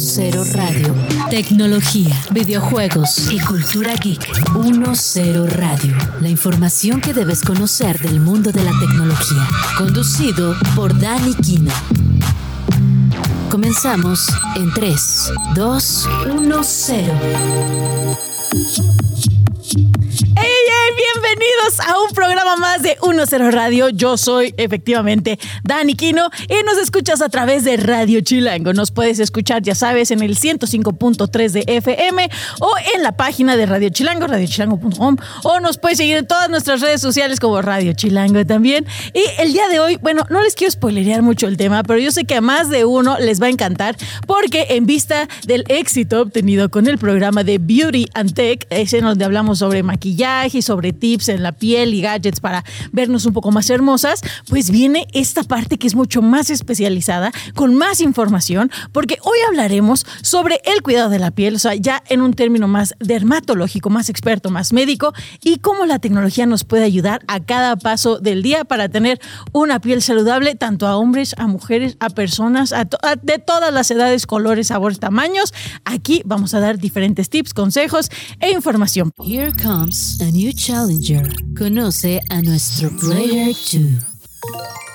10 Radio. Tecnología, videojuegos y cultura geek. 10 Radio. La información que debes conocer del mundo de la tecnología. Conducido por Dani Kino. Comenzamos en 3, 2, 1, 0. Bienvenidos a un programa más de 10 Radio. Yo soy efectivamente Dani Quino y nos escuchas a través de Radio Chilango. Nos puedes escuchar, ya sabes, en el 105.3 de FM o en la página de Radio Chilango, radiochilango.com o nos puedes seguir en todas nuestras redes sociales como Radio Chilango también. Y el día de hoy, bueno, no les quiero spoilerear mucho el tema, pero yo sé que a más de uno les va a encantar porque en vista del éxito obtenido con el programa de Beauty and Tech, ese en donde hablamos sobre maquillaje y sobre tips en la piel y gadgets para vernos un poco más hermosas, pues viene esta parte que es mucho más especializada, con más información, porque hoy hablaremos sobre el cuidado de la piel, o sea, ya en un término más dermatológico, más experto, más médico, y cómo la tecnología nos puede ayudar a cada paso del día para tener una piel saludable, tanto a hombres, a mujeres, a personas, a de todas las edades, colores, sabores, tamaños. Aquí vamos a dar diferentes tips, consejos e información. Here comes a new challenger. Conoce a nuestro Player 2.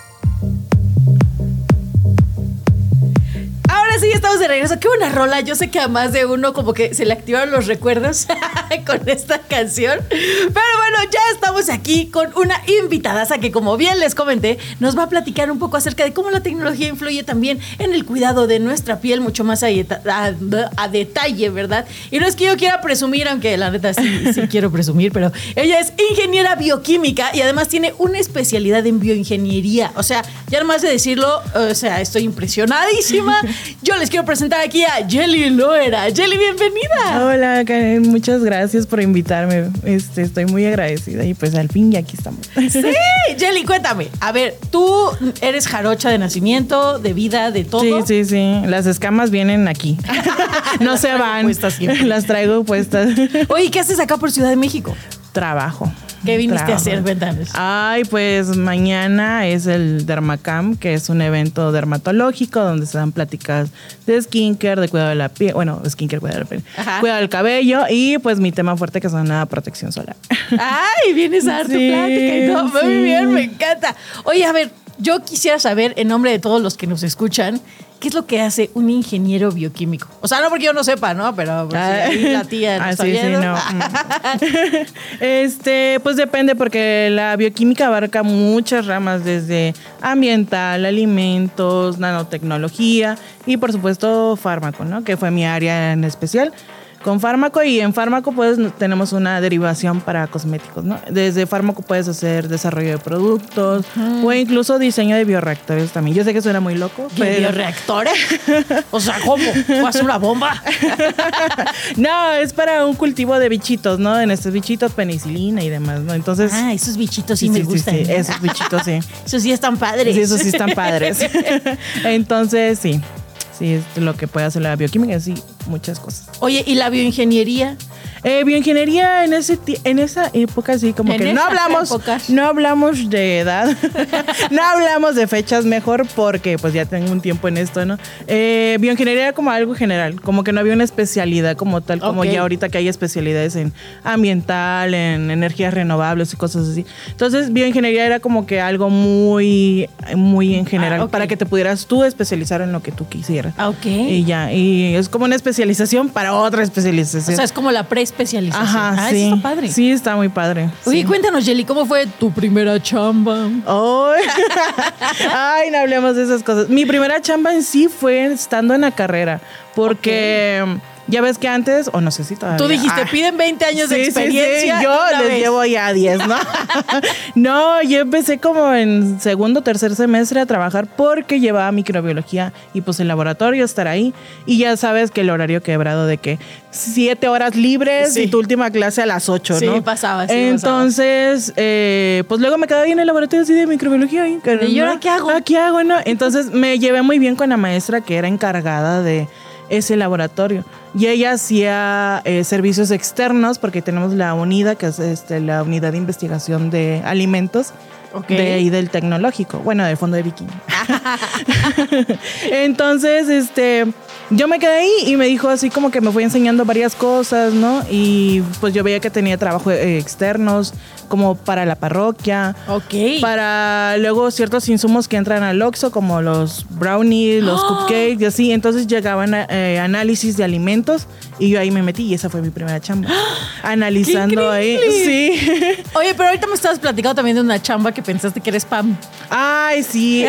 Sí, estamos de regreso. Qué buena rola. Yo sé que a más de uno como que se le activaron los recuerdos con esta canción. Pero bueno, ya estamos aquí con una invitada que como bien les comenté, nos va a platicar un poco acerca de cómo la tecnología influye también en el cuidado de nuestra piel mucho más a, detalle, ¿verdad? Y no es que yo quiera presumir, aunque la neta sí, sí quiero presumir, pero ella es ingeniera bioquímica y además tiene una especialidad en bioingeniería. O sea, ya más de decirlo, o sea, estoy impresionadísima. Yo les quiero presentar aquí a Jelly Loera. Jelly, bienvenida. Hola, Karen, muchas gracias por invitarme. Este, estoy muy agradecida y pues al fin ya aquí estamos. Sí, Jelly, cuéntame. A ver, tú eres jarocha de nacimiento, de vida, de todo. Sí, sí, sí. Las escamas vienen aquí. no se van. Las traigo puestas. Oye, ¿qué haces acá por Ciudad de México? Trabajo. ¿Qué viniste a hacer? Cuéntanos. Ay, pues mañana es el Dermacam, que es un evento dermatológico donde se dan pláticas de skincare, de cuidado de la piel, bueno, skincare, cuidado de la piel, cuidado del cabello y pues mi tema fuerte que es una protección solar. Ay, vienes a dar tu plática Muy bien, me encanta. Oye, a ver, yo quisiera saber, en nombre de todos los que nos escuchan, ¿qué es lo que hace un ingeniero bioquímico? O sea, no porque yo no sepa, ¿no? Pero pues, la tía no ah, sí, sí, no. este, pues depende porque la bioquímica abarca muchas ramas desde ambiental, alimentos, nanotecnología y por supuesto fármaco, ¿no? Que fue mi área en especial con fármaco y en fármaco pues tenemos una derivación para cosméticos, ¿no? Desde fármaco puedes hacer desarrollo de productos o incluso diseño de bioreactores también. Yo sé que suena muy loco, pero... ¿Bioreactores? o sea, ¿cómo? ¿Va a ser una bomba? no, es para un cultivo de bichitos, ¿no? En estos bichitos penicilina y demás, ¿no? Entonces... Ah, esos bichitos sí, me gustan. Sí, esos bichitos sí. esos sí están padres. Sí, esos sí están padres. Entonces, sí. Sí, es lo que puede hacer la bioquímica, sí, muchas cosas. Oye, ¿y la bioingeniería? Eh, bioingeniería en ese en esa época sí como que no hablamos no hablamos de edad no hablamos de fechas mejor porque pues ya tengo un tiempo en esto no eh, bioingeniería era como algo general como que no había una especialidad como tal como ya ahorita que hay especialidades en ambiental en energías renovables y cosas así. Entonces bioingeniería era como que algo muy muy en general ah, para que te pudieras tú especializar en lo que tú quisieras. Ah, ok. Y ya y es como una especialización para otra especialización o sea es como la pre especialización. Ajá, ah, sí. está padre. Sí, está muy padre. Oye, cuéntanos, Jelly, ¿cómo fue tu primera chamba? Ay, no hablemos de esas cosas. Mi primera chamba en sí fue estando en la carrera, porque... Ya ves que antes, o no sé si todavía. Tú dijiste, ah. piden 20 años de experiencia. Yo les llevo ya 10, ¿no? no, yo empecé como en segundo, tercer semestre a trabajar porque llevaba microbiología y pues el laboratorio, estar ahí. Y ya sabes que el horario quebrado de que siete horas libres y tu última clase a las 8, ¿no? Sí, pasaba, sí Entonces, Eh, pues luego me quedaba ahí en el laboratorio así de microbiología. ¿Y ahora qué hago? ¿Qué hago? No? Entonces me llevé muy bien con la maestra que era encargada de ese laboratorio. Y ella hacía eh, servicios externos porque tenemos la UNIDA, que es este, la unidad de investigación de alimentos. De ahí del tecnológico, bueno, del fondo de bikini. Entonces, este, yo me quedé ahí y me dijo así como que me fue enseñando varias cosas, ¿no? Y pues yo veía que tenía trabajo eh, externos, como para la parroquia. Ok. Para luego ciertos insumos que entran al Oxxo, como los brownies, los cupcakes y así. Entonces llegaban eh, análisis de alimentos y yo ahí me metí y esa fue mi primera chamba. Analizando ahí. Sí. Oye, pero ahorita me estabas platicando también de una chamba que pensaste que era spam. Ay, sí,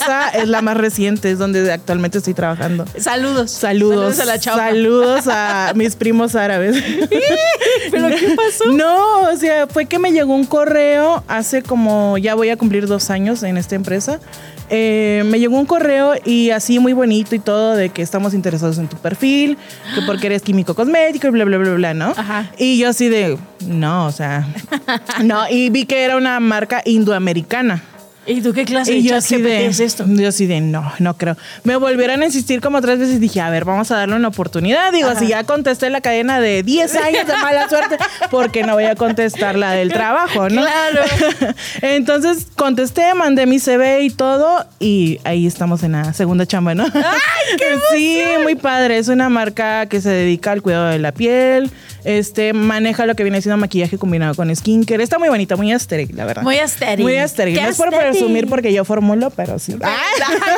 esa es la más reciente, es donde actualmente estoy trabajando. Saludos. Saludos. Saludos a la chamba. Saludos a mis primos árabes. ¿Pero qué pasó? No, o sea, fue que me llegó un correo hace como, ya voy a cumplir dos años en esta empresa. Eh, me llegó un correo y así muy bonito y todo de que estamos interesados en tu perfil, que porque eres químico cosmético y bla, bla, bla, bla, ¿no? Ajá. Y yo así de, no, o sea, no, y vi que era una marca indoamericana. ¿Y tú qué clase de chat es esto? Yo sí de, no, no creo. Me volvieron a insistir como tres veces y dije, a ver, vamos a darle una oportunidad. Digo, si ya contesté la cadena de 10 años de mala suerte, porque no voy a contestar la del trabajo, no? Claro. Entonces contesté, mandé mi CV y todo, y ahí estamos en la segunda chamba, ¿no? ¡Ay, qué Sí, muy padre. Es una marca que se dedica al cuidado de la piel. Este, maneja lo que viene siendo maquillaje combinado con skincare. Está muy bonita, muy estéril, la verdad. Muy estéril. Muy. No es por presumir porque yo formulo, pero sí.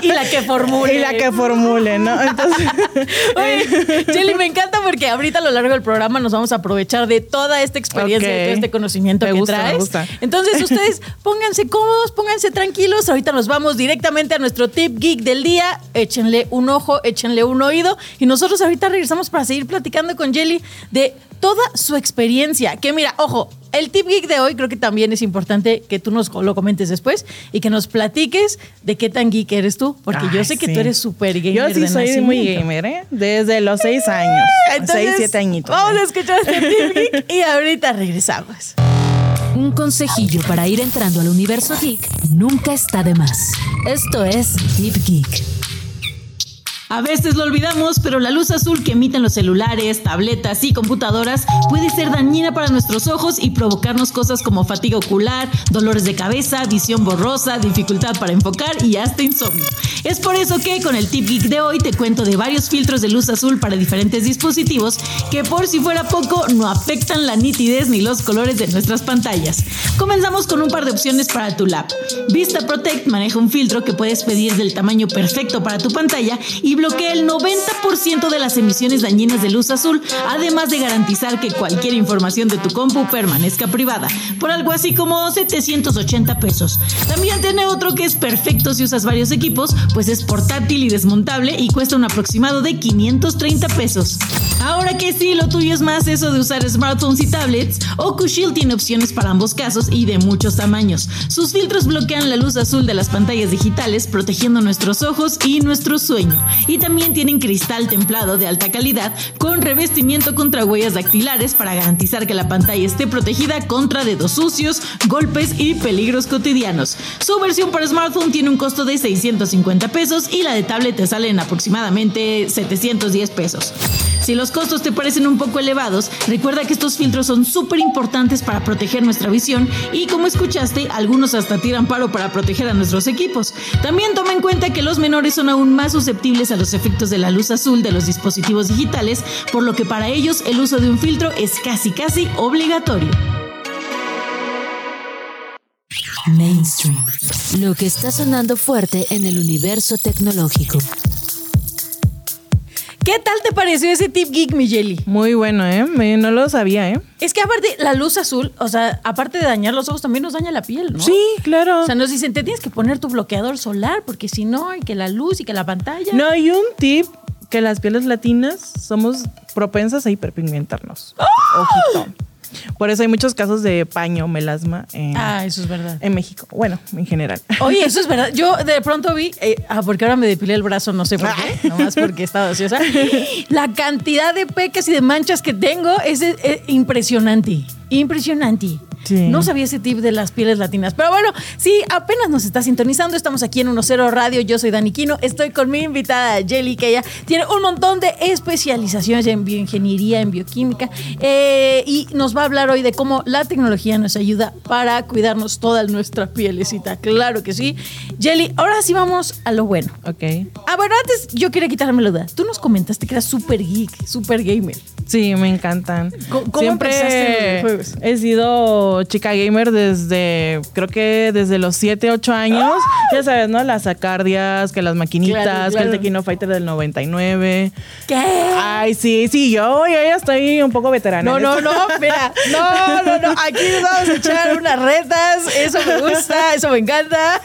y la que formule. Y la que formule, ¿no? Entonces. Oye, Jelly, me encanta porque ahorita a lo largo del programa nos vamos a aprovechar de toda esta experiencia, de todo este conocimiento que traes. Me gusta. Entonces, ustedes pónganse cómodos, pónganse tranquilos. Ahorita nos vamos directamente a nuestro tip geek del día. Échenle un ojo, échenle un oído. Y nosotros ahorita regresamos para seguir platicando con Jelly de toda su experiencia. Que mira, ojo, el tip geek de hoy creo que también es importante que tú nos lo comentes después y que nos platiques de qué tan geek eres tú, porque yo sé que tú eres súper gamer. Yo sí soy muy gamer, ¿eh? Desde los seis años. seis, siete añitos. Vamos a escuchar este tip geek y ahorita regresamos. Un consejillo para ir entrando al universo geek nunca está de más. Esto es Tip Geek. A veces lo olvidamos, pero la luz azul que emiten los celulares, tabletas y computadoras puede ser dañina para nuestros ojos y provocarnos cosas como fatiga ocular, dolores de cabeza, visión borrosa, dificultad para enfocar y hasta insomnio. Es por eso que con el Tip Geek de hoy te cuento de varios filtros de luz azul para diferentes dispositivos que por si fuera poco no afectan la nitidez ni los colores de nuestras pantallas. Comenzamos con un par de opciones para tu lap. Vista Protect maneja un filtro que puedes pedir del tamaño perfecto para tu pantalla y bloquea el 90% de las emisiones dañinas de luz azul, además de garantizar que cualquier información de tu compu permanezca privada, por algo así como 780 pesos. También tiene otro que es perfecto si usas varios equipos, pues es portátil y desmontable y cuesta un aproximado de 530 pesos. Ahora que sí, lo tuyo es más eso de usar smartphones y tablets, OcuShield tiene opciones para ambos casos y de muchos tamaños. Sus filtros bloquean la luz azul de las pantallas digitales, protegiendo nuestros ojos y nuestro sueño y también tienen cristal templado de alta calidad con revestimiento contra huellas dactilares para garantizar que la pantalla esté protegida contra dedos sucios, golpes y peligros cotidianos. Su versión para smartphone tiene un costo de 650 pesos y la de tablet te sale en aproximadamente 710 pesos. Si los costos te parecen un poco elevados, recuerda que estos filtros son súper importantes para proteger nuestra visión y como escuchaste, algunos hasta tiran paro para proteger a nuestros equipos. También toma en cuenta que los menores son aún más susceptibles a los efectos de la luz azul de los dispositivos digitales, por lo que para ellos el uso de un filtro es casi casi obligatorio. Mainstream. Lo que está sonando fuerte en el universo tecnológico. ¿Qué tal te pareció ese tip geek, mi Jelly? Muy bueno, ¿eh? no lo sabía, ¿eh? Es que aparte, la luz azul, o sea, aparte de dañar los ojos, también nos daña la piel, ¿no? Sí, claro. O sea, nos dicen, te tienes que poner tu bloqueador solar, porque si no, hay que la luz y que la pantalla. No, hay un tip que las pieles latinas somos propensas a hiperpigmentarnos. ¡Oh! Ojito. Por eso hay muchos casos de paño, melasma en, ah, eso es verdad. en México. Bueno, en general. Oye, eso es verdad. Yo de pronto vi, eh, ah, porque ahora me depilé el brazo, no sé por qué, nomás porque estaba ociosa. La cantidad de pecas y de manchas que tengo es, es impresionante. Impresionante. No sabía ese tip de las pieles latinas. Pero bueno, si apenas nos está sintonizando, estamos aquí en 10 Radio. Yo soy Dani Quino. Estoy con mi invitada Jelly, que ella tiene un montón de especializaciones en bioingeniería, en bioquímica. Eh, y nos va a hablar hoy de cómo la tecnología nos ayuda para cuidarnos toda nuestra pielecita. Claro que sí. Jelly, ahora sí vamos a lo bueno. Ok. Ah, bueno, antes yo quería quitarme la duda. Tú nos comentaste que eras súper geek, súper gamer. Sí, me encantan. ¿Cómo, Siempre he sido chica gamer desde, creo que desde los 7, 8 años. ¡Ah! Ya sabes, ¿no? Las acardias, que las maquinitas, que el Tequino Fighter del 99. ¿Qué? Ay, sí, sí, yo, yo ya estoy un poco veterana. No, no, no, mira, no, no, no, aquí nos vamos a echar unas retas, eso me gusta, eso me encanta.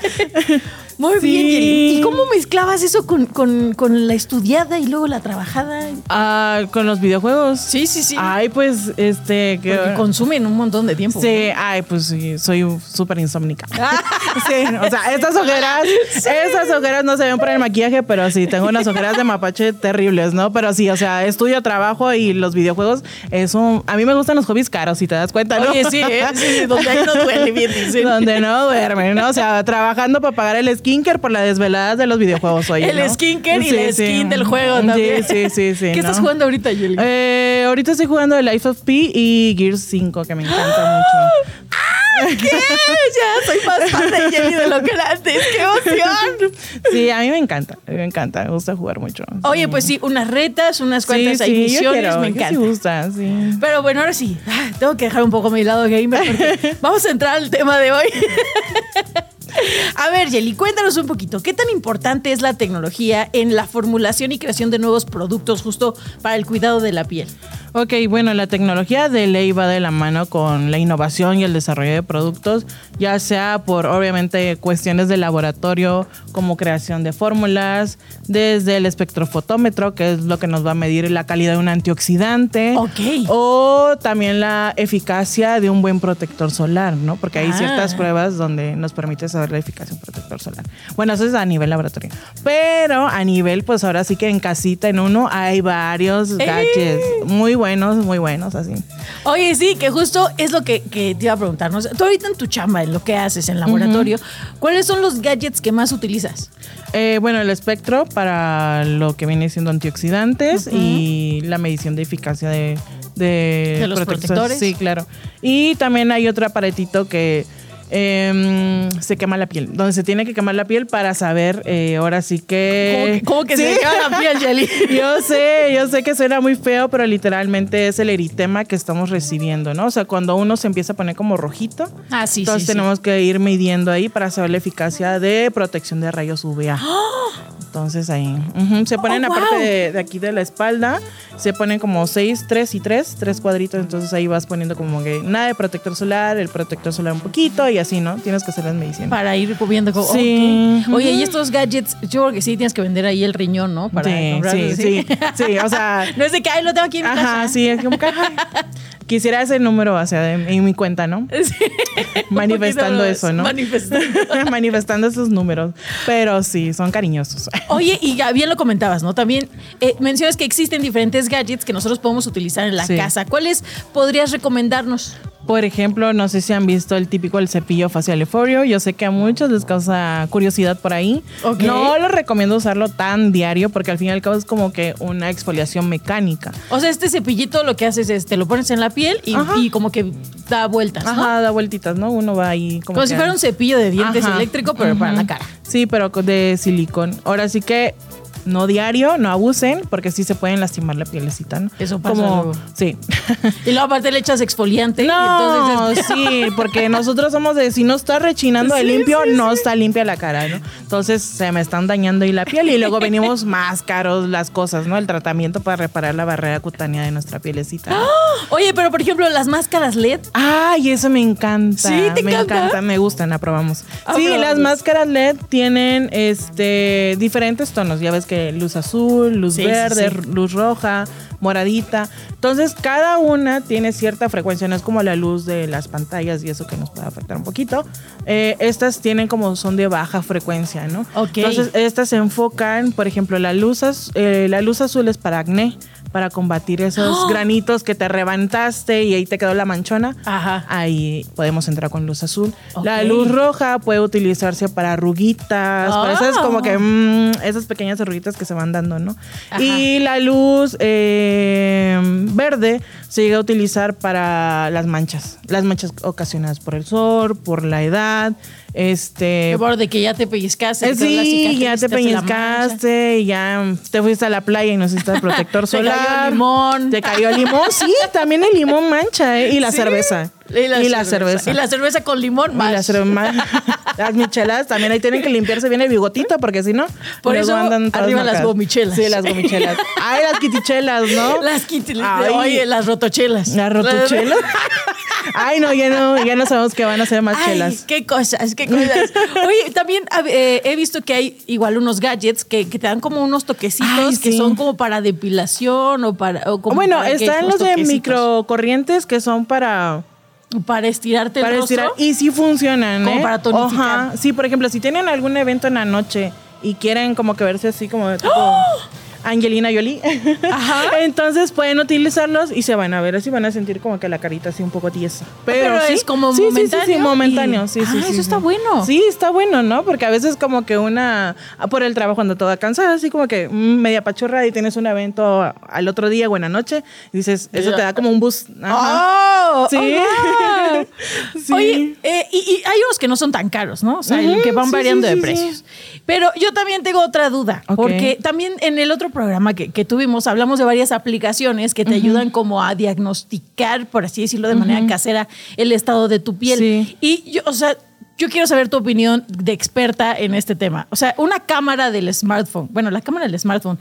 Muy bien, ¿Y cómo mezclabas eso con, con, la estudiada y luego la trabajada? Ah, con los videojuegos. Sí, sí, sí. Ay, pues, este... Que, consumen un montón de tiempo. Sí, ay, pues sí, soy súper insómnica. sí, o sea, estas ojeras, estas ojeras no se ven por el maquillaje, pero sí, tengo unas ojeras de mapache terribles, ¿no? Pero sí, o sea, estudio, trabajo y los videojuegos, eso... A mí me gustan los hobbies caros, si te das cuenta, ¿no? Oye, sí, ¿eh? sí, donde ahí no duele, bien Donde no duermen, ¿no? O sea, trabajando para pagar el skinker por las desveladas de los videojuegos hoy. El skinker y el skin del juego también. Sí, sí, sí. ¿Qué estás jugando ahorita, Yuli? Eh, ahorita estoy jugando el Life of P y Gears 5, que me encanta mucho. ¿Qué? Ya soy más fan de Jenny de lo que antes. ¡Qué emoción! Sí, a mí me encanta. A mí me encanta. Me gusta jugar mucho. Oye, pues sí, unas retas, unas cuantas sí, misiones. me encanta. Sí, gusta, sí. Pero bueno, ahora sí. Ah, tengo que dejar un poco mi lado gamer porque vamos a entrar al tema de hoy. A ver, Jelly, cuéntanos un poquito, ¿qué tan importante es la tecnología en la formulación y creación de nuevos productos justo para el cuidado de la piel? Ok, bueno, la tecnología de ley va de la mano con la innovación y el desarrollo de productos, ya sea por obviamente cuestiones de laboratorio como creación de fórmulas, desde el espectrofotómetro, que es lo que nos va a medir la calidad de un antioxidante, Ok. o también la eficacia de un buen protector solar, ¿no? Porque hay ciertas ah. pruebas donde nos permite saber la eficacia de un protector solar. Bueno, eso es a nivel laboratorio. Pero a nivel, pues ahora sí que en casita, en uno, hay varios gadgets muy buenos, muy buenos, así. Oye, sí, que justo es lo que, te iba a preguntarnos. Tú ahorita en tu chamba, en lo que haces en laboratorio, ¿cuáles son los gadgets que más utilizas? Eh, bueno, el espectro para lo que viene siendo antioxidantes y la medición de eficacia de, de, los protectores. Sí, claro. Y también hay otro aparatito que Em, se quema la piel. Donde se tiene que quemar la piel para saber, eh, ahora sí que. ¿Cómo que, se quema la piel, Jelly? yo sé, yo sé que suena muy feo, pero literalmente es el eritema que estamos recibiendo, ¿no? O sea, cuando uno se empieza a poner como rojito, ah, sí, entonces tenemos que ir midiendo ahí para saber la eficacia de protección de rayos UVA. Entonces ahí se ponen oh, aparte de, de, aquí de la espalda, se ponen como seis, tres y tres, tres cuadritos. Entonces ahí vas poniendo como que nada de protector solar, el protector solar un poquito y así, ¿no? Tienes que hacer las medicinas. Para ir cubriendo como. Sí. Oye, y estos gadgets, yo creo que sí tienes que vender ahí el riñón, ¿no? Para sí, sí, sí, sí, O sea. no es de que, ay, lo tengo aquí en mi Ajá, sí, es como caja. Quisiera ese número, o sea, en mi cuenta, ¿no? Sí. Manifestando eso, ¿no? Manifestando. Manifestando esos números. Pero sí, son cariñosos. Oye, y ya bien lo comentabas, ¿no? También eh, mencionas que existen diferentes gadgets que nosotros podemos utilizar en la casa. ¿Cuáles podrías recomendarnos? Por ejemplo, no sé si han visto el típico el cepillo facial Eforio. Yo sé que a muchos les causa curiosidad por ahí. No lo recomiendo usarlo tan diario porque al fin y al cabo es como que una exfoliación mecánica. O sea, este cepillito lo que haces es te lo pones en la piel y, como que da vueltas. ¿no? Ajá, da vueltitas, ¿no? Uno va ahí como. Como si fuera un cepillo de dientes eléctrico, pero para la cara. Sí, pero de silicón. Ahora sí que no diario, no abusen, porque sí se pueden lastimar la pielecita, ¿no? Eso pasa. Como, sí. Y luego aparte le echas exfoliante. No, sí, porque nosotros somos de si no está rechinando de limpio, no está limpia la cara, ¿no? Entonces se me están dañando ahí la piel y luego venimos más caros las cosas, ¿no? El tratamiento para reparar la barrera cutánea de nuestra pielecita. ¡Ah! Oye, pero por ejemplo, las máscaras LED. Ay, eso me encanta. Sí, te me encanta, me gustan, aprobamos. Sí, las máscaras LED tienen este diferentes tonos, ya ves que luz azul, luz verde, luz roja, moradita. Entonces, cada una tiene cierta frecuencia, no es como la luz de las pantallas y eso que nos puede afectar un poquito. Eh, estas tienen como son de baja frecuencia, ¿no? Entonces, estas se enfocan, por ejemplo, la luz, eh, la luz azul es para acné para combatir esos ¡Oh! granitos que te revantaste y ahí te quedó la manchona. Ajá. Ahí podemos entrar con luz azul. La luz roja puede utilizarse para arruguitas, para esas como que mm, esas pequeñas arruguitas que se van dando, ¿no? Y la luz eh, verde se llega a utilizar para las manchas, las manchas ocasionadas por el sol, por la edad, este. Por de que ya te pellizcaste. sí, ya te pellizcaste y ya te fuiste a la playa y no necesitas protector solar. te cayó limón. Te cayó limón. Sí, también el limón mancha, ¿eh? Y la cerveza. Y la, cerveza. Y la cerveza con limón más. las michelas también ahí tienen que limpiarse bien el bigotito porque si no, por eso andan arriba las gomichelas. Sí, las gomichelas. Ay, las quitichelas, ¿no? Las quitichelas. Oye, las rotochelas. Las rotochelas. Ay, no, ya no, ya no sabemos que van a ser más Ay, chelas. Qué cosas, qué cosas. Oye, también eh, he visto que hay igual unos gadgets que, te dan como unos toquecitos que son como para depilación o para. bueno, están los de microcorrientes que son para para estirarte el rostro. Y sí funcionan, Como ¿eh? para tonificar. Sí, por ejemplo, si tienen algún evento en la noche y quieren como que verse así como tipo, ¡Oh! Angelina Jolie. Ajá. Entonces pueden utilizarlos y se van a ver así, van a sentir como que la carita así un poco tiesa. Pero, es como momentáneo. Sí, sí, momentáneo. Sí, sí, ah, eso está bueno. Sí, está bueno, ¿no? Porque a veces como que una, ah, por el trabajo anda toda cansada, así como que mm, media pachorra y tienes un evento al otro día, buena noche, y dices, eso te da como un boost. Ajá. Oh, sí. sí. Oye, eh, y, hay unos que no son tan caros, ¿no? O sea, que van variando de precios. Pero yo también tengo otra duda, porque también en el otro programa que, tuvimos hablamos de varias aplicaciones que te ayudan como a diagnosticar, por así decirlo de manera casera, el estado de tu piel. Y yo, o sea, yo quiero saber tu opinión de experta en este tema. O sea, una cámara del smartphone, bueno, la cámara del smartphone,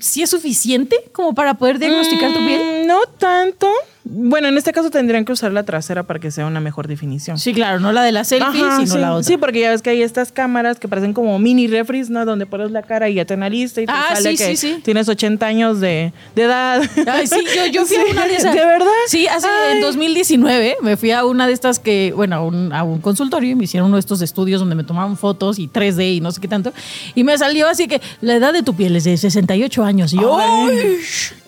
¿sí es suficiente como para poder diagnosticar tu piel? Mm, no tanto. Bueno, en este caso tendrían que usar la trasera para que sea una mejor definición. Sí, claro, no la de la selfie, sino sí, la otra. Sí, porque ya ves que hay estas cámaras que parecen como mini refries, ¿no? Donde pones la cara y ya te analiza y te ah, sale que tienes 80 años de, edad. Ay, sí, yo, fui a una de esas. ¿De verdad? Sí, hace en 2019 me fui a una de estas que, bueno, a un, a un consultorio y me hicieron uno de estos estudios donde me tomaban fotos y 3D y no sé qué tanto. Y me salió así que la edad de tu piel es de 68 años. Y yo,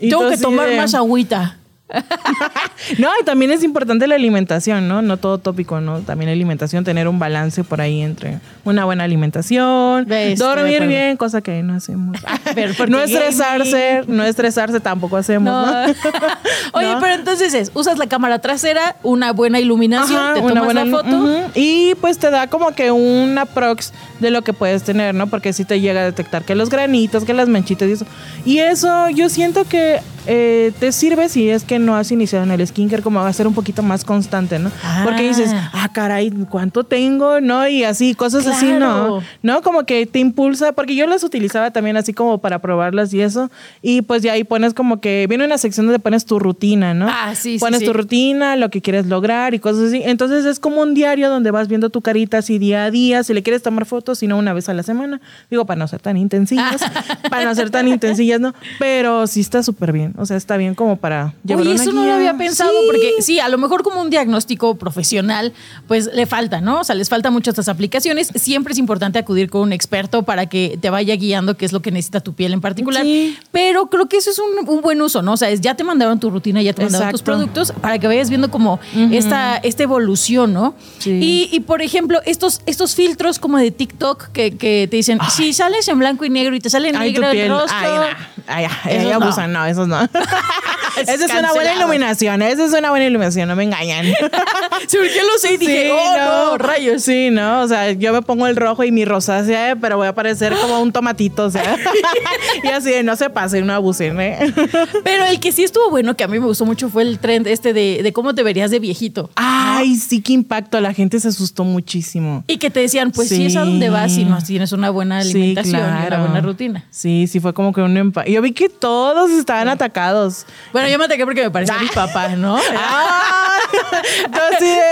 tengo que tomar más agüita. no, y también es importante la alimentación, ¿no? No todo tópico, ¿no? También la alimentación, tener un balance por ahí entre una buena alimentación, dormir bien, cosa que no hacemos. no estresarse, no estresarse tampoco hacemos, Oye, pero entonces es, usas la cámara trasera, una buena iluminación, te tomas la foto. Y pues te da como que un prox de lo que puedes tener, ¿no? Porque si te llega a detectar que los granitos, que las manchitas y eso. Y eso yo siento que eh, te sirve si es que no has iniciado en el skincare, como va a ser un poquito más constante, ¿no? Porque dices, ah. ah, caray, ¿cuánto tengo? ¿No? Y así, cosas así, ¿no? ¿No? Como que te impulsa, porque yo las utilizaba también así como para probarlas y eso. Y pues ya ahí pones como que, viene una sección donde pones tu rutina, ¿no? Ah, sí, Pones tu rutina, lo que quieres lograr y cosas así. Entonces es como un diario donde vas viendo tu carita así día a día, si le quieres tomar fotos, si no una vez a la semana. Digo, para no ser tan intensillas, para no ser tan intensillas, ¿no? Pero sí está súper bien. O sea, está bien como para llevar Oye, eso no lo había pensado, porque sí, a lo mejor como un diagnóstico profesional, pues le falta, ¿no? O sea, les falta mucho estas aplicaciones. Siempre es importante acudir con un experto para que te vaya guiando qué es lo que necesita tu piel en particular. Pero creo que eso es un, buen uso, ¿no? O sea, ya te mandaron tu rutina, ya te mandaron tus productos para que vayas viendo como esta, esta evolución, ¿no? Y, y, por ejemplo, estos, estos filtros como de TikTok que, que te dicen, si sales en blanco y negro y te sale en negro el rostro. Ay, ay, abusan, no, esos no. Esa es una buena iluminación, esa es una buena iluminación, no me engañan. sí, porque lo sé y dije, oh, no, rayos. Sí, no, o sea, yo me pongo el rojo y mi rosácea, pero voy a parecer como un tomatito, o sea. y así de no se pasen, no abusen, ¿eh? pero el que sí estuvo bueno, que a mí me gustó mucho, fue el trend este de, de cómo te verías de viejito. Ay, sí, qué impacto, la gente se asustó muchísimo. Y que te decían, pues sí, es a donde vas y no tienes una buena alimentación y una buena rutina. Sí, sí, fue como que un empate. Yo vi que todos estaban atacados. Bueno, yo me ataqué porque me parecía mi papá, ¿no? Ah,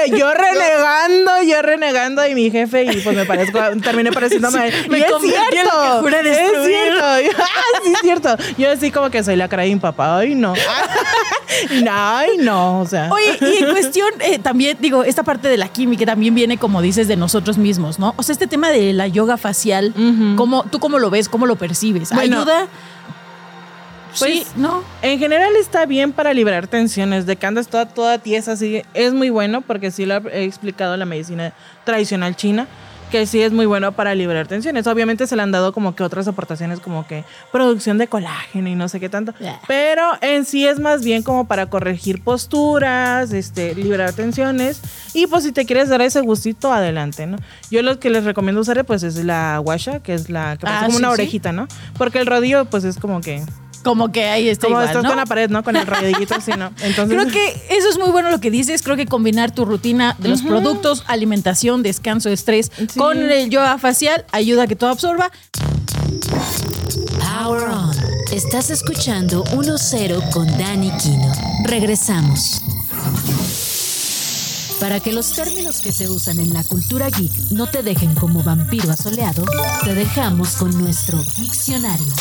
yo yo renegando, yo renegando y mi jefe y pues me parezco, terminé pareciéndome. Sí, me y es cierto, es cierto. Ah, sí, es cierto. Yo así como que soy la cara de mi papá. Ay, no. Ay, no, o sea. Oye, y en cuestión, eh, también, digo, esta parte de la química también viene, como dices, de nosotros mismos, ¿no? O sea, este tema de la yoga facial, ¿cómo, ¿tú cómo lo ves? ¿Cómo lo percibes? ¿Ayuda? Pues, sí, no. En general está bien para liberar tensiones. De que andas toda, toda tiesa así, es muy bueno porque sí lo he explicado la medicina tradicional china que sí es muy bueno para liberar tensiones. Obviamente se le han dado como que otras aportaciones como que producción de colágeno y no sé qué tanto. Pero en sí es más bien como para corregir posturas, este, liberar tensiones. Y pues si te quieres dar ese gustito, adelante, ¿no? Yo lo que les recomiendo usar pues es la guasha, que es la que ah, como una orejita, ¿no? Porque el rodillo pues es como que como que ahí está Como estás con la pared, ¿no? Con el rodillito así, ¿no? Entonces... Creo que eso es muy bueno lo que dices. Creo que combinar tu rutina de los productos, alimentación, descanso, estrés con el yoga facial ayuda a que todo absorba. Power On. Estás escuchando 1-0 con Dani Kino. Regresamos. Para que los términos que se usan en la cultura geek no te dejen como vampiro asoleado, te dejamos con nuestro diccionario.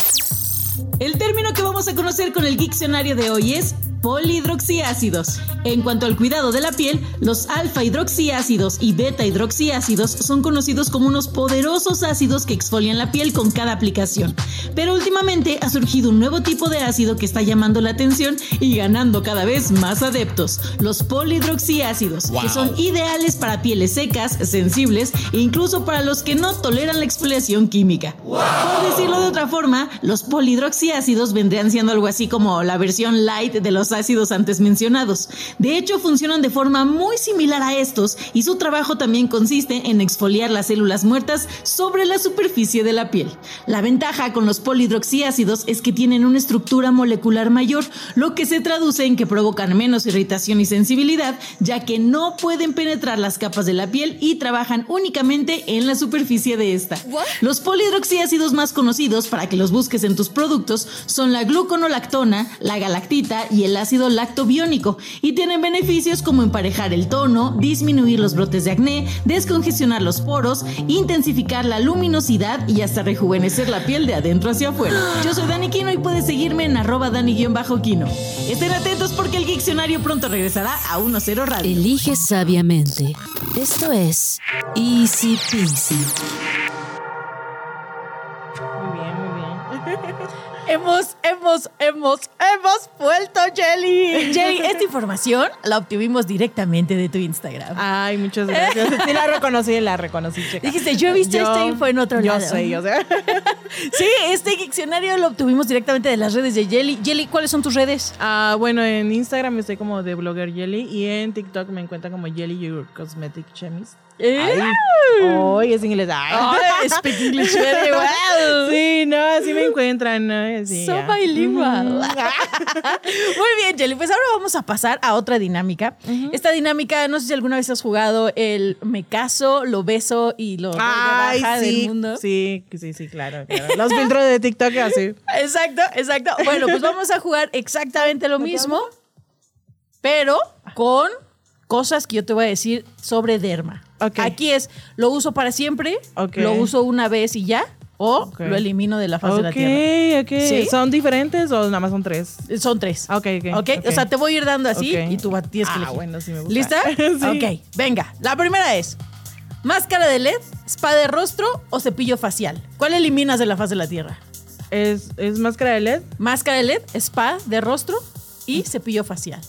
El término que vamos a conocer con el diccionario de hoy es polihidroxiácidos. En cuanto al cuidado de la piel, los alfa hidroxiácidos y beta hidroxiácidos son conocidos como unos poderosos ácidos que exfolian la piel con cada aplicación. Pero últimamente ha surgido un nuevo tipo de ácido que está llamando la atención y ganando cada vez más adeptos, los polihidroxiácidos, que son ideales para pieles secas, sensibles e incluso para los que no toleran la exfoliación química. Por decirlo de otra forma, los polihidroxiácidos vendrían siendo algo así como la versión light de los ácidos antes mencionados. De hecho, funcionan de forma muy similar a estos y su trabajo también consiste en exfoliar las células muertas sobre la superficie de la piel. La ventaja con los polihidroxiácidos es que tienen una estructura molecular mayor, lo que se traduce en que provocan menos irritación y sensibilidad, ya que no pueden penetrar las capas de la piel y trabajan únicamente en la superficie de esta. Los polihidroxiácidos más conocidos para que los busques en tus productos son la gluconolactona, la galactita y el ácido lactobiónico y tienen beneficios como emparejar el tono, disminuir los brotes de acné, descongestionar los poros, intensificar la luminosidad y hasta rejuvenecer la piel de adentro hacia afuera. Yo soy Dani Kino y puedes seguirme en arroba Dani-Kino. Estén atentos porque el diccionario pronto regresará a 1.0 Radio. Elige sabiamente. Esto es Easy Peasy. Hemos, hemos, hemos, hemos vuelto, Jelly. Jelly, esta información la obtuvimos directamente de tu Instagram. Ay, muchas gracias. Sí, la reconocí, la reconocí, chica. Dijiste, yo he visto esta info en otro lado. Yo sé, o sea. sí, este diccionario lo obtuvimos directamente de las redes de Jelly. Jelly, ¿cuáles son tus redes? Ah, bueno, en Instagram estoy como de blogger Jelly y en TikTok me encuentran como Jelly Your Cosmetic Chemist. Hoy es inglés. Ay, speak English very well. Sí, no, así me encuentran. ¿no? Sí, so bilingual. Muy bien, Jelly. Pues ahora vamos a pasar a otra dinámica. Esta dinámica, no sé si alguna vez has jugado el me caso, lo beso y lo Ay, baja sí, del mundo. Sí, sí, sí, claro, claro. Los filtros de TikTok así. Exacto, exacto. Bueno, pues vamos a jugar exactamente lo mismo, pero con cosas que yo te voy a decir sobre derma. Aquí es, lo uso para siempre, lo uso una vez y ya, o lo elimino de la faz de la tierra. Ok, ok. ¿Son diferentes o nada más son tres? Son tres. Ok, ok. okay. O sea, te voy a ir dando así y tú tienes que Ah, bueno, sí me gusta. ¿Lista? sí. Ok, venga. La primera es, ¿máscara de LED, spa de rostro o cepillo facial? ¿Cuál eliminas de la faz de la tierra? ¿Es, es máscara de LED? Máscara de LED, spa de rostro y cepillo facial.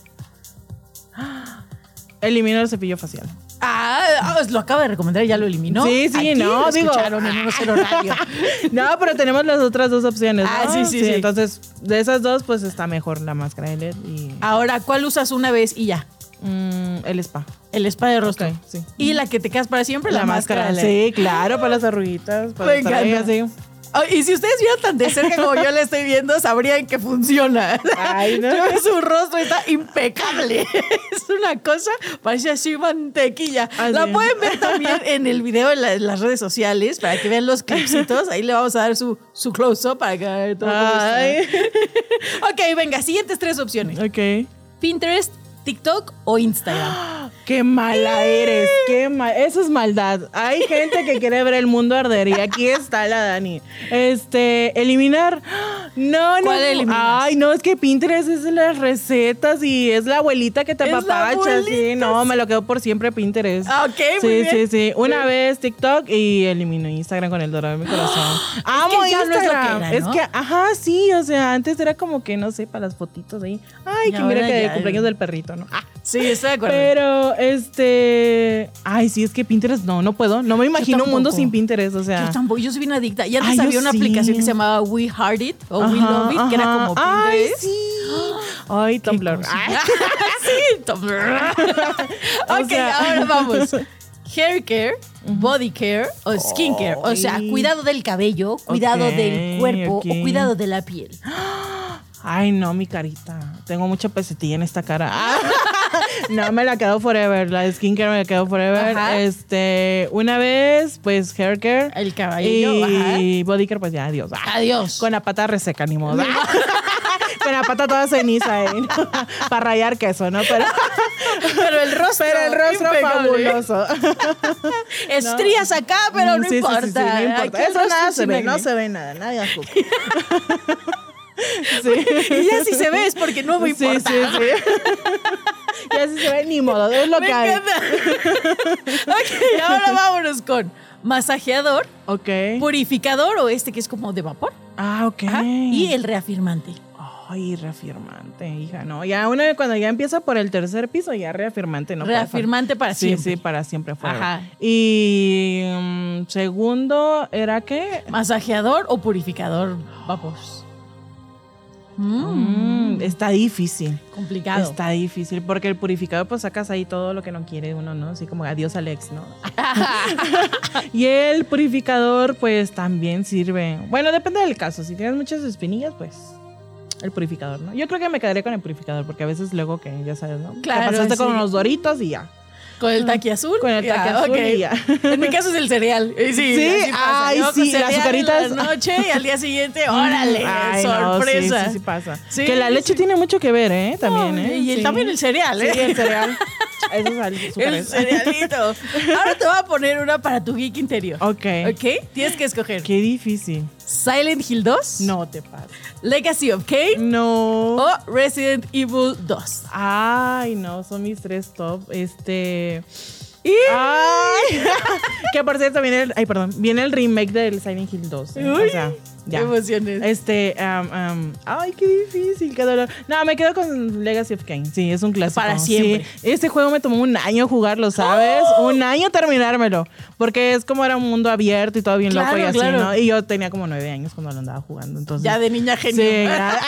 Elimino el cepillo facial. Ah, lo acaba de recomendar y ya lo eliminó. Sí, sí, Aquí no, lo digo. escucharon en 1-0 radio. No, pero tenemos las otras dos opciones. Ah, ¿no? sí, sí, sí. Entonces, de esas dos, pues está mejor la máscara de LED y Ahora, ¿cuál usas una vez y ya? mm, el spa. El spa de rostro. Sí. Y la que te quedas para siempre, la, máscara. de LED. Sí, claro, para las arruguitas. Para Me ahí encanta. Oh, y si ustedes vieran tan de cerca como yo la estoy viendo, sabrían que funciona. Ay, no. Su rostro está impecable. Es una cosa, parece así mantequilla. Ah, la pueden ver también en el video en, la- en las redes sociales para que vean los clipsitos. Ahí le vamos a dar su, su close-up para que todo. Ok, venga, siguientes tres opciones. Ok. Pinterest, TikTok o Instagram. ¡Qué mala eres! ¡Qué mal! Eso es maldad. Hay gente que quiere ver el mundo arder y aquí está la Dani. Este, eliminar. No, no. Ay, no, es que Pinterest es las recetas y es la abuelita que te apapacha. Sí, no, me lo quedo por siempre Pinterest. Ah, ok, sí, muy sí, sí. Una vez TikTok y elimino Instagram con el dorado de mi corazón. Amo Instagram. es, que ajá, sí, o sea, antes era como que, no sé, para las fotitos ahí. Ay, que mira que de cumpleaños del perrito, ¿no? Ah. Sí, estoy de acuerdo. Pero, este. Ay, sí, es que Pinterest no, no puedo. No me imagino un mundo sin Pinterest, o sea. Yo tampoco, yo soy una adicta. Y antes había una aplicación que se llamaba We Heart It o We Love It, que era como Pinterest. Ay, sí. Ay, Tumblr. sí, Tumblr. ok, ahora vamos. Hair care, body care o skin care. O sea, cuidado del cabello, cuidado del cuerpo o cuidado de la piel. Ay, no, mi carita. Tengo mucha pesetilla en esta cara. no, me la quedo forever. La skincare me la quedo forever. Este, una vez, pues hair care. El cabello. Y body care, pues ya, adiós. Adiós. Con la pata reseca, ni modo. Con la pata toda ceniza, ¿eh? Para rayar queso, ¿no? Pero, pero el rostro. Pero el rostro fabuloso. Estrías acá, pero no, importa. Sí, no importa. Eso nada se ve, no se ve nada. Nadie. Sí. Y ya si se ve es porque no me importa. Sí, sí, sí. ya si se ve, ni modo, es lo me que hay. ok, ahora vámonos con masajeador, ok, purificador o este que es como de vapor. Ah, ok. y el reafirmante. Ay, reafirmante, hija, no. Ya una cuando ya empieza por el tercer piso, ya reafirmante, ¿no? Reafirmante para siempre. Sí, sí, para siempre fue. Ajá. Y um, segundo, ¿era qué? Masajeador o purificador vapor. Mm. está difícil. Complicado. Está difícil porque el purificador pues sacas ahí todo lo que no quiere uno, ¿no? Así como adiós Alex, ¿no? y el purificador pues también sirve. Bueno, depende del caso. Si tienes muchas espinillas, pues el purificador, ¿no? Yo creo que me quedaré con el purificador porque a veces luego que ya sabes, ¿no? Claro. Te pasaste con unos doritos y ya. Con el taqui azul. Con el taqui azul y ya. En mi caso es el cereal. Sí, sí ay, sí, las azucaritas. la noche y al día siguiente, órale, sorpresa. sí, sí, sí pasa. que la leche tiene mucho que ver, ¿eh? También, ¿eh? Y también el cereal, ¿eh? Sí, el cereal. Eso es El cerealito. Ahora te voy a poner una para tu geek interior. Ok. Ok, tienes que escoger. Qué difícil. Silent Hill 2. No te pases. Legacy of Kane. No. O Resident Evil 2. Ay, no, son mis tres top. Este. Ay, que por cierto viene el, ay, perdón, viene el remake del Silent Hill 2. ¿eh? o sea, ya. Qué emociones. Este, um, um, ay, qué difícil, qué dolor. No, me quedo con Legacy of Kane. Sí, es un clásico. Para siempre. Sí, este juego me tomó un año jugarlo, ¿sabes? ¡Oh! Un año terminármelo. Porque es como era un mundo abierto y todo bien loco y así, ¿no? Y yo tenía como nueve años cuando lo andaba jugando. Entonces, ya de niña genio. Sí, ya.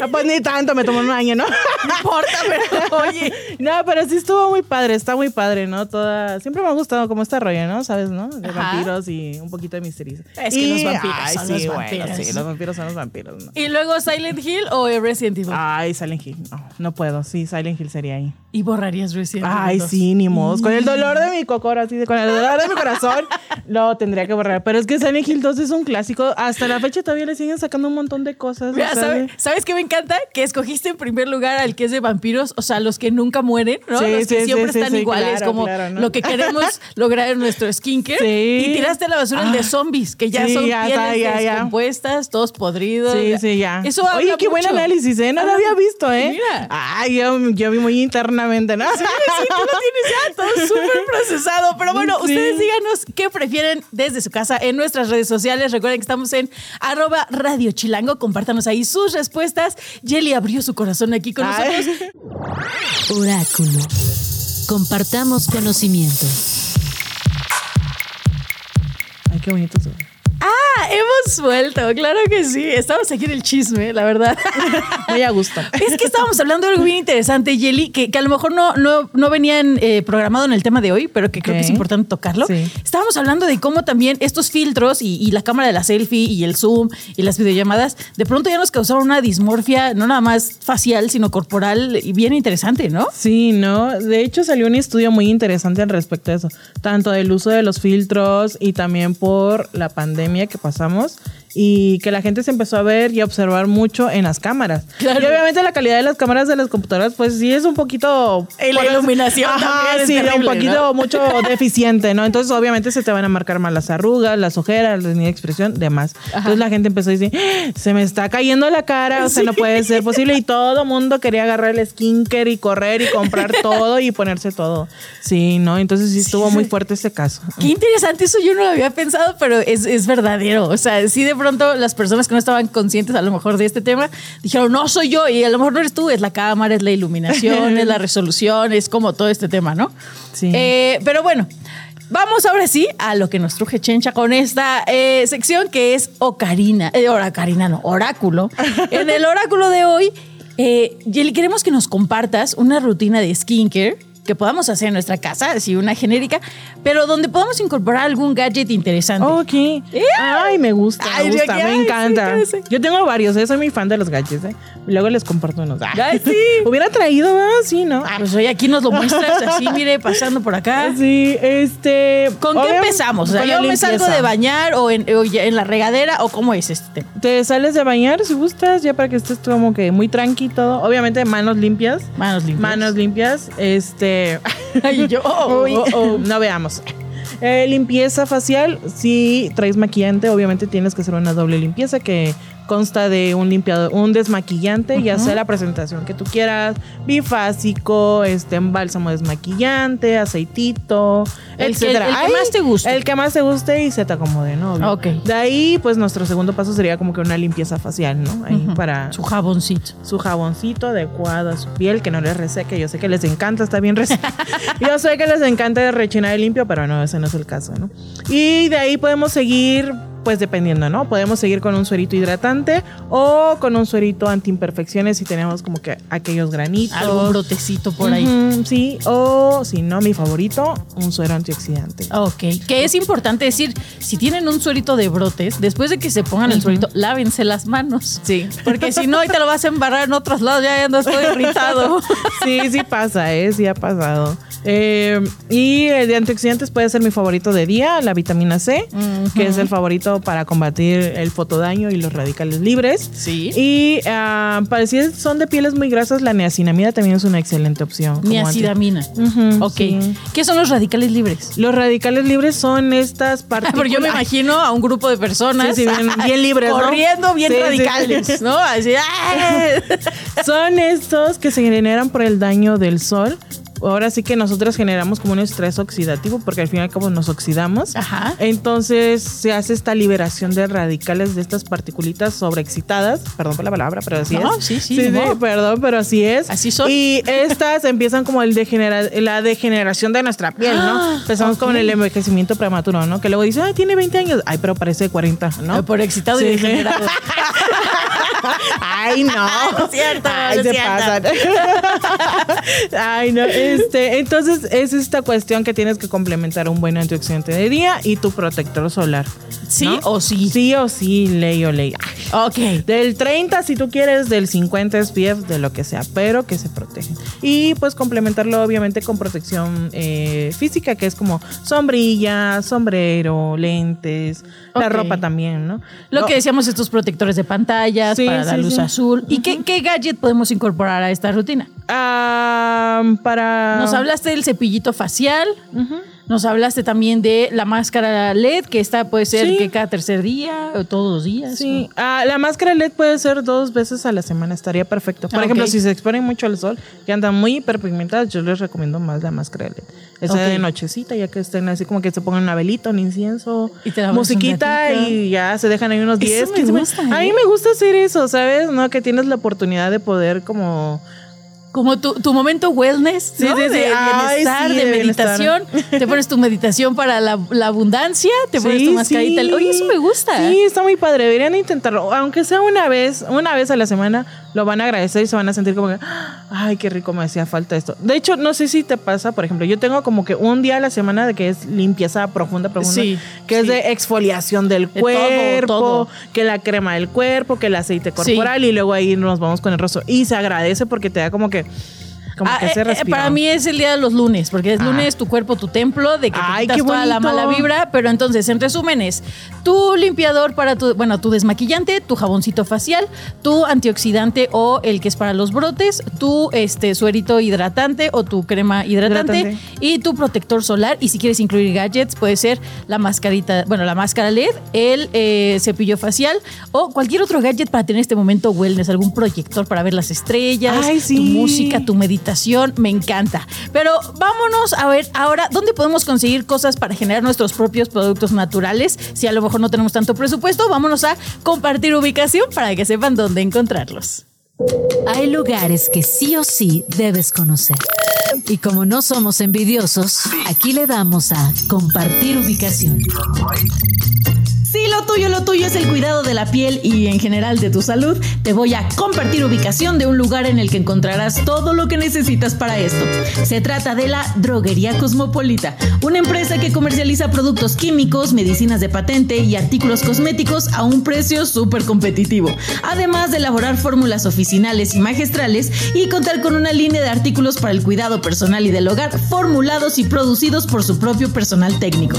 no, pues ni tanto, me tomó un año, ¿no? No importa, pero oye. No, pero sí estuvo muy padre, está muy padre, ¿no? Toda. Siempre me ha gustado como este rollo, ¿no? ¿Sabes, no? De Ajá. vampiros y un poquito de misterio. Es que los vampiros ay, son sí, los vampiros. Bueno, sí, los vampiros son los vampiros. ¿no? ¿Y luego Silent Hill o Resident Evil? Ay, Silent Hill. No, no puedo. Sí, Silent Hill sería ahí. ¿Y borrarías Resident Evil? Ay, sí, ni modo. Con el dolor de mi cocora, así, con el dolor de mi corazón, lo tendría que borrar. Pero es que Silent Hill 2 es un clásico. Hasta la fecha todavía le siguen sacando un montón de cosas. Mira, ¿sabes, ¿Sabes qué me encanta? Que escogiste en primer lugar al que es de vampiros, o sea, los que nunca mueren, ¿no? Sí, los que sí, siempre sí, están iguales, claro, como claro, ¿no? lo que queremos lograr en nuestro skincare. Sí. Y tiraste a la basura el de zombies, que ya Sí, son ya pieles está, ya, ya. descompuestas, todos podridos. Sí, sí, ya. Eso Oye, qué buen análisis, ¿eh? No lo había visto, ¿eh? mira. Ay, yo, yo vi muy internamente, ¿no? Sí, sí, tú lo tienes ya todo súper procesado. Pero bueno, Sí. ustedes díganos qué prefieren desde su casa en nuestras redes sociales. Recuerden que estamos en arroba Radio Chilango. Compártanos ahí sus respuestas. Jelly abrió su corazón aquí con Ay. nosotros. Oráculo. Compartamos conocimiento. Ay, qué bonito. Ah, hemos vuelto, claro que sí. Estamos aquí en el chisme, la verdad. Muy a gusto. Es que estábamos hablando de algo bien interesante, Jelly, que, que a lo mejor no, no, no venían eh, programado en el tema de hoy, pero que creo que es importante tocarlo. Sí. Estábamos hablando de cómo también estos filtros y, y la cámara de la selfie y el zoom y las videollamadas, de pronto ya nos causaron una dismorfia, no nada más facial, sino corporal y bien interesante, ¿no? Sí, ¿no? De hecho salió un estudio muy interesante al respecto de eso, tanto del uso de los filtros y también por la pandemia que pasamos y que la gente se empezó a ver y a observar mucho en las cámaras. Y obviamente la calidad de las cámaras de las computadoras, pues sí es un poquito... Y la iluminación también sí, un poquito mucho deficiente, ¿no? Entonces obviamente se te van a marcar más las arrugas, las ojeras, la línea de expresión, demás. Entonces la gente empezó a decir, ¡Ah! se me está cayendo la cara, o sea, no puede ser posible. Y todo mundo quería agarrar el skincare y correr y comprar todo y ponerse todo. Sí, ¿no? Entonces sí estuvo muy fuerte ese caso. Qué interesante, eso yo no lo había pensado, pero es, es verdadero. O sea, sí de pronto las personas que no estaban conscientes a lo mejor de este tema dijeron, no soy yo, y a lo mejor no eres tú, es la cámara, es la iluminación, es la resolución, es como todo este tema, ¿no? Sí. Eh, pero bueno. Vamos ahora sí a lo que nos truje Chencha con esta eh, sección que es Ocarina, eh, Ocarina no, Oráculo. en el Oráculo de hoy, eh, queremos que nos compartas una rutina de skincare que podamos hacer en nuestra casa, así una genérica, pero donde podamos incorporar algún gadget interesante. Ok. Ay, me gusta, me gusta, me encanta. Yo tengo varios, ¿eh? soy muy fan de los gadgets, ¿eh? Luego les comparto unos. Ay, sí. Hubiera traído, ¿verdad? Sí, ¿no? Ah, pues hoy aquí nos lo muestras así, mire, pasando por acá. Sí, este... ¿Con qué empezamos? O sea, yo me salgo de bañar o en, en, la regadera o cómo es este tema. Te sales de bañar si gustas, ya para que estés como que muy tranqui todo. Obviamente manos limpias. Manos limpias. Manos limpias. Este yo, oh, oh, oh, no veamos. Eh, limpieza facial, si traes maquillante, obviamente tienes que hacer una doble limpieza que consta de un limpiador, un desmaquillante, ya sea la presentación que tú quieras, bifásico, este, bálsamo desmaquillante, aceitito, el etcétera. Que, el, que más te guste. El que más te guste y se te acomode, ¿no? Ok. De ahí, pues nuestro segundo paso sería como que una limpieza facial, ¿no? Ahí para. Su jaboncito. Su jaboncito adecuado a su piel, que no les reseque. Yo sé que les encanta, está bien reseque. Yo sé que les encanta rechinar y limpio, pero no, ese no es el caso, ¿no? Y de ahí podemos seguir pues dependiendo, ¿no? Podemos seguir con un suerito hidratante o con un suerito antiimperfecciones si tenemos como que aquellos granitos. Algún brotecito por ahí. sí, o si no, mi favorito, un suero antioxidante. Ok, que es importante decir, si tienen un suerito de brotes, después de que se pongan el suerito, lávense las manos. Sí. Porque si no, ahí te lo vas a embarrar en otros lados, ya no estoy irritado. sí, sí pasa, ¿eh? Sí ha pasado. Eh, y el de antioxidantes puede ser mi favorito de día, la vitamina C, que es el favorito para combatir el fotodaño y los radicales libres. Sí. Y uh, para si son de pieles muy grasas, la niacinamida también es una excelente opción. Niacinamida. ok. ¿Qué son los radicales libres? Los radicales libres son estas partes. Porque yo me imagino a un grupo de personas bien, libres, corriendo bien radicales, ¿no? Así, son estos que se generan por el daño del sol ahora sí que nosotros generamos como un estrés oxidativo porque al fin y al cabo nos oxidamos. Ajá. Entonces se hace esta liberación de radicales de estas particulitas sobreexcitadas. Perdón por la palabra, pero así no, es. Sí, sí, sí, perdón, pero así es. Así son. Y estas empiezan como el la degeneración de nuestra piel, ¿no? Ah, Empezamos con el envejecimiento prematuro, ¿no? Que luego dicen, ay, tiene 20 años. Ay, pero parece 40, ¿no? Por excitado y degenerado. Ay, no. es cierto. Ay, se pasan. Ay, no. Este, entonces es esta cuestión que tienes que complementar un buen antioxidante de día y tu protector solar. ¿Sí o sí? Sí o sí, ley o ley. Ok. Del 30 si tú quieres, del 50 SPF, de lo que sea, pero que se protege. Y pues complementarlo obviamente con protección eh, física, que es como sombrilla, sombrero, lentes, la ropa también, ¿no? Lo que decíamos, estos protectores de pantallas para la luz azul. ¿Y qué, qué gadget podemos incorporar a esta rutina? Ah, para... Nos hablaste del cepillito facial. Nos hablaste también de la máscara LED, que esta puede ser que cada tercer día o todos los días. Sí, ah, la máscara LED puede ser dos veces a la semana, estaría perfecto. Por ah, ejemplo, si se exponen mucho al sol, que andan muy hiperpigmentadas, yo les recomiendo más la máscara LED. Esa de nochecita, ya que estén así como que se pongan una velita, un incienso, y musiquita y ya se dejan ahí unos 10, 15 minutos. A mí me gusta hacer eso, ¿sabes? ¿No? Que tienes la oportunidad de poder como como tu, tu momento wellness, ¿no? de bienestar, de, meditación. Te pones tu meditación para la, abundancia, te pones tu mascarita. Oye, eso me gusta. Sí, está muy padre. Deberían intentarlo. Aunque sea una vez, una vez a la semana, lo van a agradecer y se van a sentir como que, ay, qué rico me hacía falta esto. De hecho, no sé si te pasa, por ejemplo, yo tengo como que un día a la semana de que es limpieza profunda, profunda, que es de exfoliación del cuerpo, que la crema del cuerpo, que el aceite corporal y luego ahí nos vamos con el rostro. Y se agradece porque te da como que Como Ah, que se eh, eh, respira. para mí es el día de los lunes, porque es Ah. lunes tu cuerpo, tu templo, de que Ay, te quitas toda la mala vibra. Pero entonces, en resumen, es tu limpiador para tu, bueno, tu desmaquillante, tu jaboncito facial, tu antioxidante o el que es para los brotes, tu este suerito hidratante o tu crema hidratante, Hidratante. y tu protector solar. Y si quieres incluir gadgets, puede ser la mascarita, bueno, la máscara LED, el eh, cepillo facial o cualquier otro gadget para tener este momento wellness, algún proyector para ver las estrellas, Ay, tu música, tu meditación, me encanta. Pero vámonos a ver ahora dónde podemos conseguir cosas para generar nuestros propios productos naturales. Si a lo mejor no tenemos tanto presupuesto, vámonos a compartir ubicación para que sepan dónde encontrarlos. Hay lugares que sí o sí debes conocer. Y como no somos envidiosos, aquí le damos a compartir ubicación. Lo tuyo, lo tuyo es el cuidado de la piel y en general de tu salud, te voy a compartir ubicación de un lugar en el que encontrarás todo lo que necesitas para esto. Se trata de la Droguería Cosmopolita, una empresa que comercializa productos químicos, medicinas de patente y artículos cosméticos a un precio súper competitivo. Además de elaborar fórmulas oficinales y magistrales y contar con una línea de artículos para el cuidado personal y del hogar formulados y producidos por su propio personal técnico.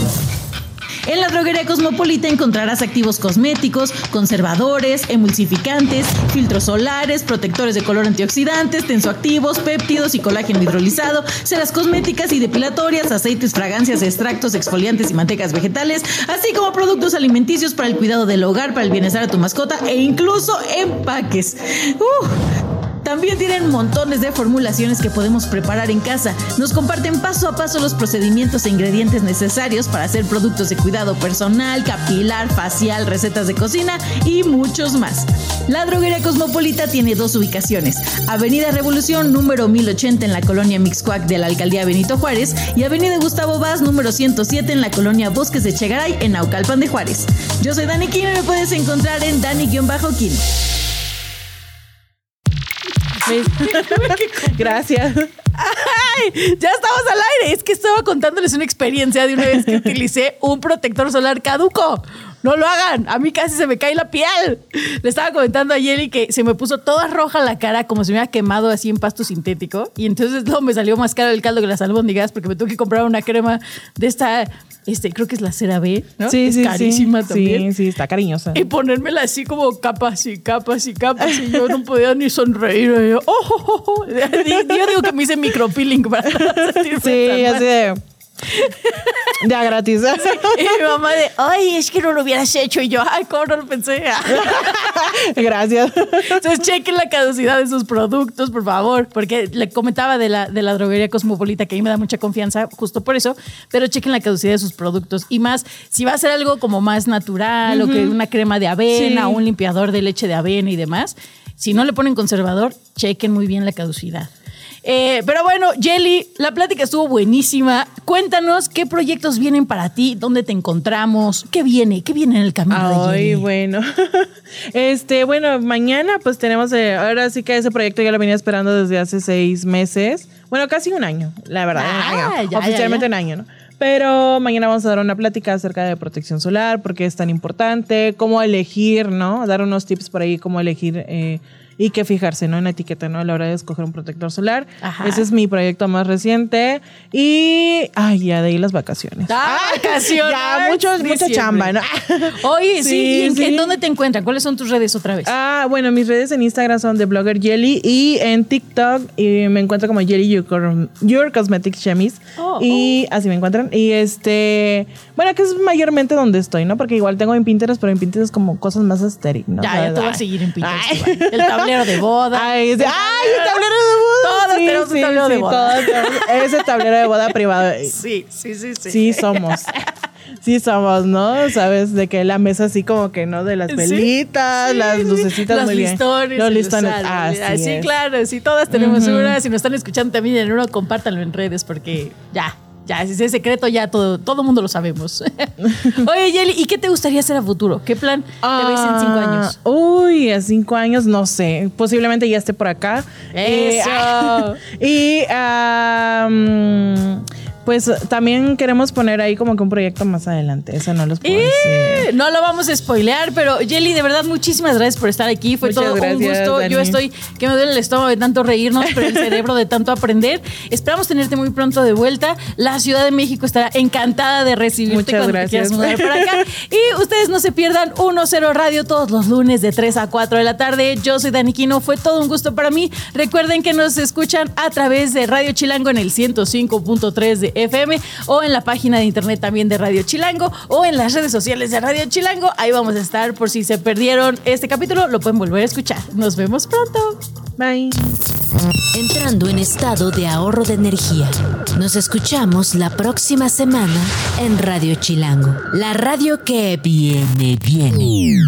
En la droguería Cosmopolita encontrarás activos cosméticos, conservadores, emulsificantes, filtros solares, protectores de color antioxidantes, tensoactivos, péptidos y colágeno hidrolizado, ceras cosméticas y depilatorias, aceites, fragancias, extractos, exfoliantes y mantecas vegetales, así como productos alimenticios para el cuidado del hogar, para el bienestar de tu mascota e incluso empaques. ¡Uh! También tienen montones de formulaciones que podemos preparar en casa. Nos comparten paso a paso los procedimientos e ingredientes necesarios para hacer productos de cuidado personal, capilar, facial, recetas de cocina y muchos más. La droguería Cosmopolita tiene dos ubicaciones. Avenida Revolución número 1080 en la colonia Mixcuac de la alcaldía Benito Juárez y Avenida Gustavo Vaz número 107 en la colonia Bosques de Chegaray en Naucalpan de Juárez. Yo soy Dani Quino y me puedes encontrar en Dani-Quino. Gracias. ¡Ay! Ya estamos al aire. Es que estaba contándoles una experiencia de una vez que utilicé un protector solar caduco. No lo hagan. A mí casi se me cae la piel. Le estaba comentando a Yeli que se me puso toda roja la cara, como si me hubiera quemado así en pasto sintético. Y entonces no, me salió más caro el caldo que las albóndigas porque me tuve que comprar una crema de esta, este, creo que es la cera B, ¿no? Sí, es sí, carísima sí. también. Sí, sí, está cariñosa. Y ponérmela así como capas y capas y capas y yo no podía ni sonreír. Y yo, oh, oh, oh, oh. Yo digo que me hice micropeeling para sentirme Sí, así de. Ya gratis. Y mi mamá de, ay, es que no lo hubieras hecho. Y yo, ay, ¿cómo no lo pensé? Gracias. Entonces, chequen la caducidad de sus productos, por favor. Porque le comentaba de la, de la droguería Cosmopolita, que a mí me da mucha confianza, justo por eso. Pero chequen la caducidad de sus productos. Y más, si va a ser algo como más natural, o que una crema de avena, Sí. o un limpiador de leche de avena y demás, si no le ponen conservador, chequen muy bien la caducidad. Eh, pero bueno, Jelly, la plática estuvo buenísima. Cuéntanos qué proyectos vienen para ti, dónde te encontramos, qué viene, qué viene en el camino de Ay, Jelly. bueno. Este, bueno, mañana pues tenemos, eh, ahora sí que ese proyecto ya lo venía esperando desde hace seis meses. Bueno, casi un año, la verdad. Ah, ya, Oficialmente ya. un año, ¿no? Pero mañana vamos a dar una plática acerca de protección solar, por qué es tan importante, cómo elegir, ¿no? Dar unos tips por ahí, cómo elegir eh, y qué fijarse, ¿no? En la etiqueta, ¿no? A la hora de escoger un protector solar. Ajá. Ese es mi proyecto más reciente. Y, ay, ya de ahí las vacaciones. Ah, vacaciones. Ya, mucho, mucha chamba, ¿no? Oye, sí, Sí, ¿y en, sí. en dónde te encuentran? ¿Cuáles son tus redes otra vez? Ah, bueno, mis redes en Instagram son de Blogger Jelly y en TikTok y me encuentro como Jelly Your, Your Cosmetic Chemis. Oh, y así me encuentran. Y este, bueno, que es mayormente donde estoy, ¿no? Porque igual tengo en Pinterest, pero en Pinterest es como cosas más estéril, ¿no? ya, O sea, ya te voy a seguir en Pinterest. Ay. El tablero de boda. Ay, el tablero de boda. Todos tenemos un tablero de boda. todos ese tablero de boda privado. Sí, sí, sí, sí. Sí somos. Sí somos, ¿no? Sabes, de que la mesa así como que, ¿no? De las velitas, las lucecitas Los muy bien. listones. Los y listones. Así sí, claro, sí, todas tenemos una. Si nos están escuchando también en uno, compártanlo en redes porque ya. Ya, ese es secreto, ya todo, todo mundo lo sabemos. Oye, Yeli, ¿y qué te gustaría hacer a futuro? ¿Qué plan te ves en cinco Ah, años? Uy, a cinco años, no sé. Posiblemente ya esté por acá. Eso. Eh, y mm, pues también queremos poner ahí como que un proyecto más adelante. Eso no los puedo decir. No lo vamos a spoilear, pero Jelly, de verdad, muchísimas gracias por estar aquí. Fue todo un gusto. Yo estoy, que me duele el estómago de tanto reírnos, pero el cerebro de tanto aprender. Esperamos tenerte muy pronto de vuelta. La Ciudad de México estará encantada de recibirte Muchas gracias. quieras mudar acá. Y ustedes no se pierdan 1-0 Radio todos los lunes de 3 a 4 de la tarde. Yo soy Dani Quino. Fue todo un gusto para mí. Recuerden que nos escuchan a través de Radio Chilango en el 105.3 de FM o en la página de internet también de Radio Chilango o en las redes sociales de Radio Chilango. Ahí vamos a estar por si se perdieron este capítulo, lo pueden volver a escuchar. Nos vemos pronto. Bye. Entrando en estado de ahorro de energía. Nos escuchamos la próxima semana en Radio Chilango, la radio que viene, viene.